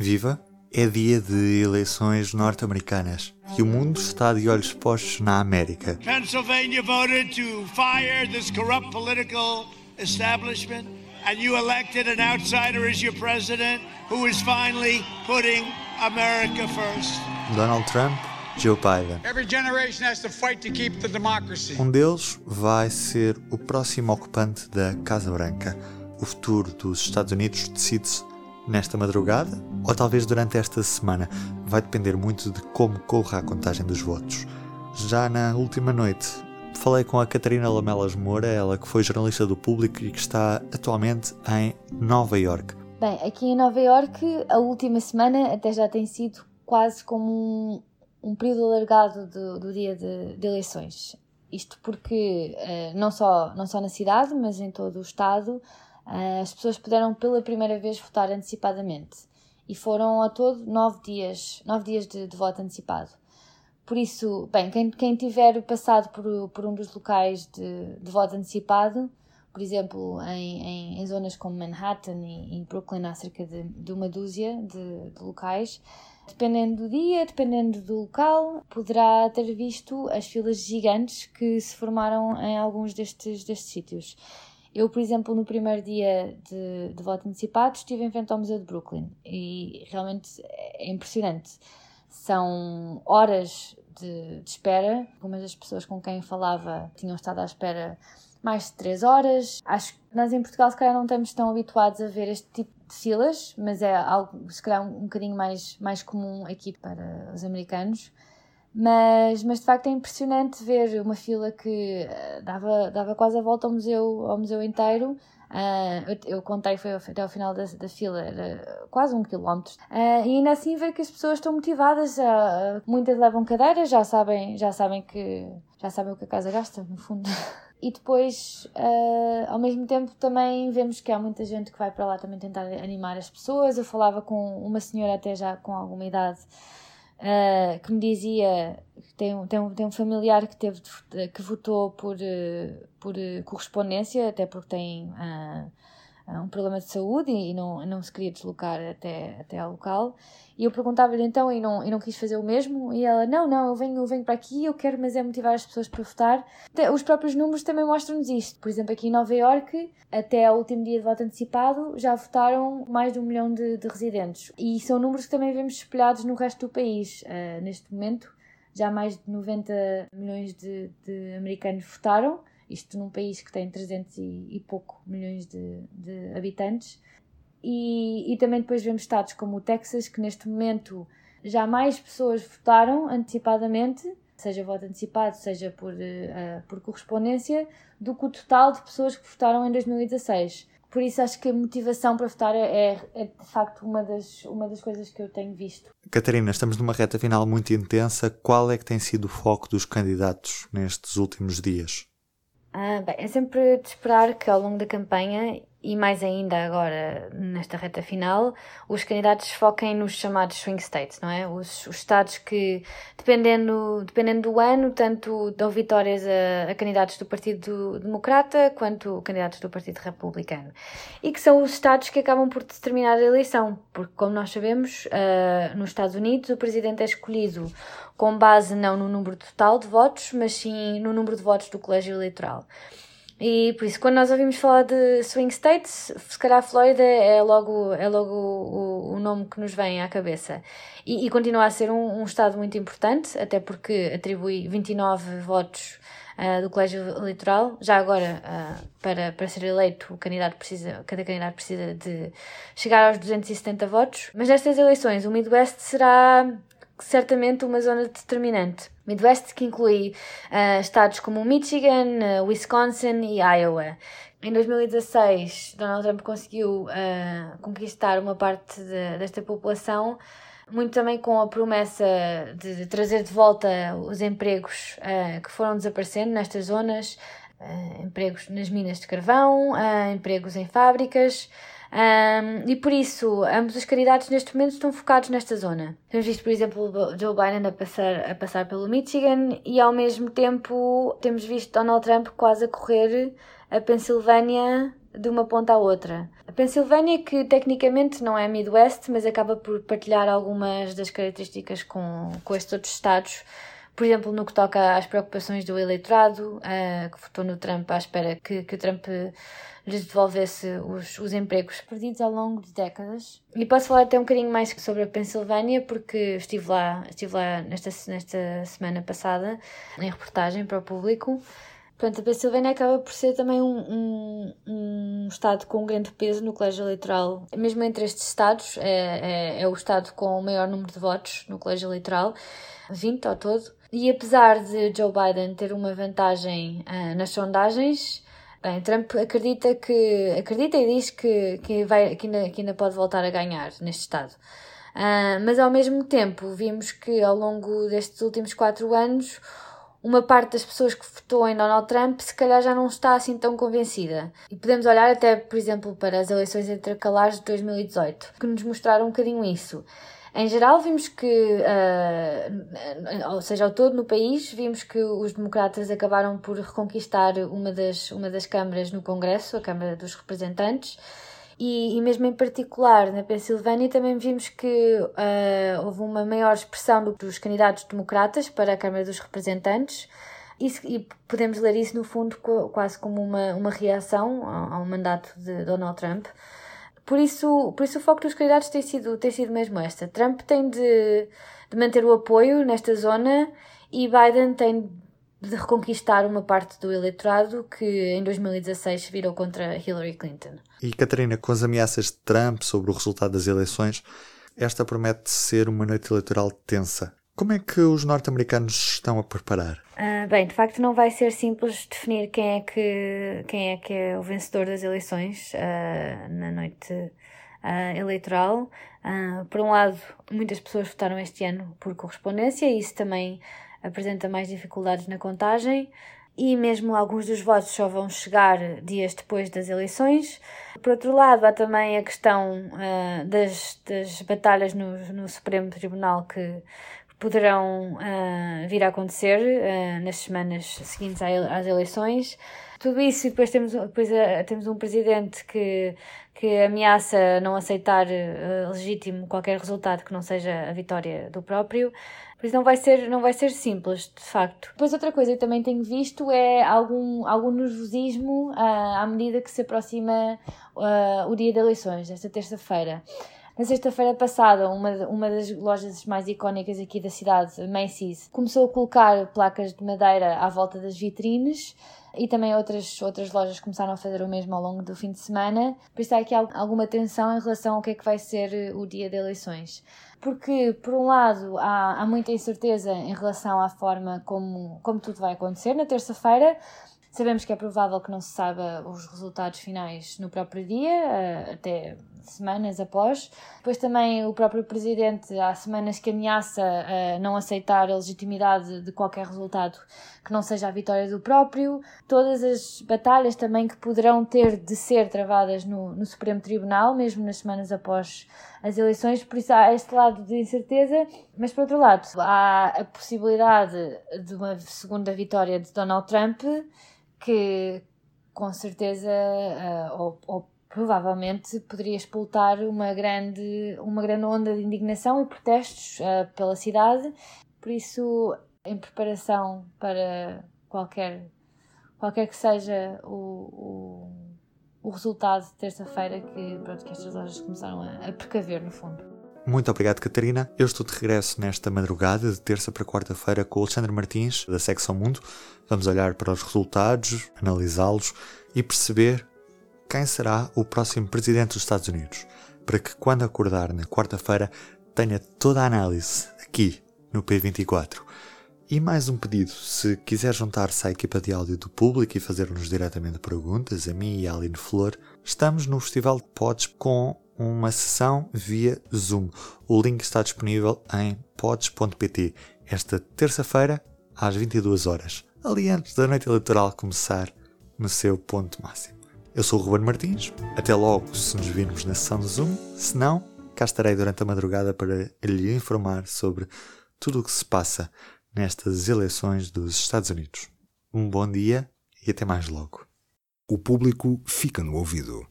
Viva! É dia de eleições norte-americanas e o mundo está de olhos postos na América. Pennsylvania voted to fire this corrupt political establishment, and you elected an outsider as your president who is finally putting America first. Donald Trump, Joe Biden. Every generation has to fight to keep the democracy. Um deles vai ser o próximo ocupante da Casa Branca. O futuro dos Estados Unidos decide-se nesta madrugada ou talvez durante esta semana. Vai depender muito de como corra a contagem dos votos. Já na última noite, falei com a Catarina Lamelas Moura, ela que foi jornalista do público e que está atualmente em Nova York. Bem, aqui em Nova York, a última semana até já tem sido quase como um, um período alargado do, do dia de, de, eleições. Isto porque, uh, não, só, não só na cidade, mas em todo o estado, as pessoas puderam pela primeira vez votar antecipadamente. E foram a todo nove dias, nove dias de, de voto antecipado. Por isso, bem, quem, quem tiver passado por, por um dos locais de, de voto antecipado, por exemplo, em, em, em, zonas como Manhattan e, e Brooklyn, há cerca de, de uma dúzia de, de, locais. Dependendo do dia, dependendo do local, poderá ter visto as filas gigantes que se formaram em alguns destes, destes sítios. Eu, por exemplo, no primeiro dia de, de voto antecipado, estive em frente ao Museu de Brooklyn e realmente é impressionante. São horas de, de espera. Algumas das pessoas com quem falava tinham estado à espera mais de 3 horas. Acho que nós em Portugal, se calhar, não estamos tão habituados a ver este tipo de filas, mas é algo, se calhar, um, um bocadinho mais, mais comum aqui para os americanos. Mas, mas de facto é impressionante ver uma fila que uh, dava, dava quase a volta ao museu, ao museu inteiro. Uh, eu, eu, contei, foi até ao final da, da fila, era quase um quilómetro. Uh, e ainda assim ver que as pessoas estão motivadas, uh, muitas levam cadeiras, já sabem, já sabem que já sabem o que a casa gasta, no fundo. E depois, uh, ao mesmo tempo, também vemos que há muita gente que vai para lá também tentar animar as pessoas. Eu falava com uma senhora, até já com alguma idade, uh, que me dizia que tem, tem, tem um familiar que, teve, que votou por, uh, por correspondência, até porque tem um problema de saúde e não, não se queria deslocar até, até ao local. E eu perguntava-lhe então e não, e não quis fazer o mesmo. E ela, não, não, eu venho, eu venho para aqui, eu quero, mas é motivar as pessoas para votar. Os próprios números também mostram-nos isto. Por exemplo, aqui em Nova York, até ao último dia de voto antecipado, já votaram mais de um milhão de, de residentes. E são números que também vemos espelhados no resto do país. Uh, neste momento, já mais de 90 milhões de, de americanos votaram isto num país que tem 300 e, e pouco milhões de, de habitantes. E, e, também depois vemos estados como o Texas, que neste momento já mais pessoas votaram antecipadamente, seja voto antecipado, seja por, uh, por correspondência, do que o total de pessoas que votaram em 2016. Por isso acho que a motivação para votar é, é, de facto uma das, uma das coisas que eu tenho visto. Catarina, estamos numa reta final muito intensa. Qual é que tem sido o foco dos candidatos nestes últimos dias? Ah, bem, é sempre de esperar que ao longo da campanha e mais ainda agora nesta reta final, os candidatos foquem nos chamados swing states, não é? Os, os estados que, dependendo, dependendo do ano, tanto dão vitórias a, a, candidatos do Partido Democrata quanto candidatos do Partido Republicano. E que são os estados que acabam por determinar a eleição, porque, como nós sabemos, uh, nos Estados Unidos o presidente é escolhido com base não no número total de votos, mas sim no número de votos do colégio eleitoral. E por isso, quando nós ouvimos falar de swing states, se calhar a Flórida é logo, é logo o, o nome que nos vem à cabeça. E, e continua a ser um, um, estado muito importante, até porque atribui 29 votos uh, do colégio eleitoral. Já agora, uh, para, para ser eleito, o candidato precisa, cada candidato precisa de chegar aos 270 votos. Mas nestas eleições, o Midwest será certamente uma zona determinante. Midwest que inclui uh, estados como Michigan, uh, Wisconsin e Iowa. Em 2016, Donald Trump conseguiu uh, conquistar uma parte de, desta população, muito também com a promessa de, de trazer de volta os empregos que foram desaparecendo nestas zonas, empregos nas minas de carvão, empregos em fábricas. Um, e por isso, ambos os candidatos neste momento estão focados nesta zona. Temos visto, por exemplo, Joe Biden a passar, a passar pelo Michigan e ao mesmo tempo temos visto Donald Trump quase a correr a Pensilvânia de uma ponta à outra. A Pensilvânia, que tecnicamente não é Midwest, mas acaba por partilhar algumas das características com, com estes outros estados, por exemplo, no que toca às preocupações do eleitorado, uh, que votou no Trump à espera que, que o Trump lhes devolvesse os, os empregos perdidos ao longo de décadas. E posso falar até um bocadinho mais sobre a Pensilvânia, porque estive lá, estive lá nesta, nesta semana passada, em reportagem para o público. Portanto, a Pensilvânia acaba por ser também um, um, um, estado com um grande peso no colégio eleitoral. Mesmo entre estes estados, é, é, é, o estado com o maior número de votos no colégio eleitoral, 20 ao todo. E apesar de Joe Biden ter uma vantagem uh, nas sondagens, bem, Trump acredita que acredita e diz que, que, vai, que, ainda, que ainda pode voltar a ganhar neste estado. Uh, mas ao mesmo tempo vimos que ao longo destes últimos quatro anos uma parte das pessoas que votou em Donald Trump se calhar já não está assim tão convencida. E podemos olhar até, por exemplo, para as eleições intercalares de 2018, que nos mostraram um bocadinho isso. Em geral, vimos que, uh, ou seja, ao todo no país, vimos que os democratas acabaram por reconquistar uma das, uma das câmaras no Congresso, a Câmara dos Representantes, e, e mesmo em particular na Pensilvânia também vimos que uh, houve uma maior expressão do, dos candidatos democratas para a Câmara dos Representantes. E podemos ler isso, no fundo, quase como uma, uma reação ao, ao mandato de Donald Trump. Por isso, por isso o foco dos candidatos tem sido, tem sido mesmo esta. Trump tem de, de manter o apoio nesta zona e Biden tem de reconquistar uma parte do eleitorado que em 2016 virou contra Hillary Clinton. E Catarina, com as ameaças de Trump sobre o resultado das eleições, esta promete ser uma noite eleitoral tensa. Como é que os norte-americanos estão a preparar? Uh, bem, de facto não vai ser simples definir quem é que, quem é, que é o vencedor das eleições uh, na noite uh, eleitoral. por um lado, muitas pessoas votaram este ano por correspondência e isso também apresenta mais dificuldades na contagem e mesmo alguns dos votos só vão chegar dias depois das eleições. Por outro lado, há também a questão uh, das, das batalhas no, no Supremo Tribunal que, poderão uh, vir a acontecer uh, nas semanas seguintes às eleições. Tudo isso e depois temos, depois, uh, temos um presidente que, que ameaça não aceitar legítimo qualquer resultado que não seja a vitória do próprio. Por isso não vai ser, não vai ser simples, de facto. Depois outra coisa que também tenho visto é algum, algum nervosismo à medida que se aproxima o dia das eleições, esta terça-feira. Na sexta-feira passada, uma, uma das lojas mais icónicas aqui da cidade, Macy's, começou a colocar placas de madeira à volta das vitrines e também outras, outras lojas começaram a fazer o mesmo ao longo do fim de semana. Por isso há aqui alguma tensão em relação ao que é que vai ser eh, o dia de eleições. Porque, por um lado, há, há muita incerteza em relação à forma como, como tudo vai acontecer na terça-feira. Sabemos que é provável que não se saiba os resultados finais no próprio dia, eh, até semanas após. Depois também o próprio presidente há semanas que ameaça a não aceitar a legitimidade de qualquer resultado que não seja a vitória do próprio. Todas as batalhas também que poderão ter de ser travadas no, no Supremo Tribunal, mesmo nas semanas após as eleições, por isso há este lado de incerteza, mas por outro lado há a possibilidade de uma segunda vitória de Donald Trump que com certeza uh, ou, ou provavelmente poderia explotar uma grande, uma grande onda de indignação e protestos uh, pela cidade. Por isso, em preparação para qualquer, qualquer que seja o, o, o resultado de terça-feira, que, que estas lojas começaram a, a precaver, no fundo. Muito obrigado, Catarina. Eu estou de regresso nesta madrugada, de terça para quarta-feira, com o Alexandre Martins, da Secção Mundo. Vamos olhar para os resultados, analisá-los e perceber quem será o próximo presidente dos Estados Unidos, para que quando acordar na quarta-feira tenha toda a análise aqui no P24. E mais um pedido: se quiser juntar-se à equipa de áudio do público e fazer-nos diretamente perguntas, a mim e a Aline Flor, estamos no Festival de Pods com uma sessão via Zoom. O link está disponível em pods.pt esta terça-feira às 22 horas, ali antes da noite eleitoral começar no seu ponto máximo. Eu sou o Ruben Martins. Até logo se nos virmos na sessão do Zoom. Se não, cá estarei durante a madrugada para lhe informar sobre tudo o que se passa nestas eleições dos Estados Unidos. Um bom dia e até mais logo. O público fica no ouvido.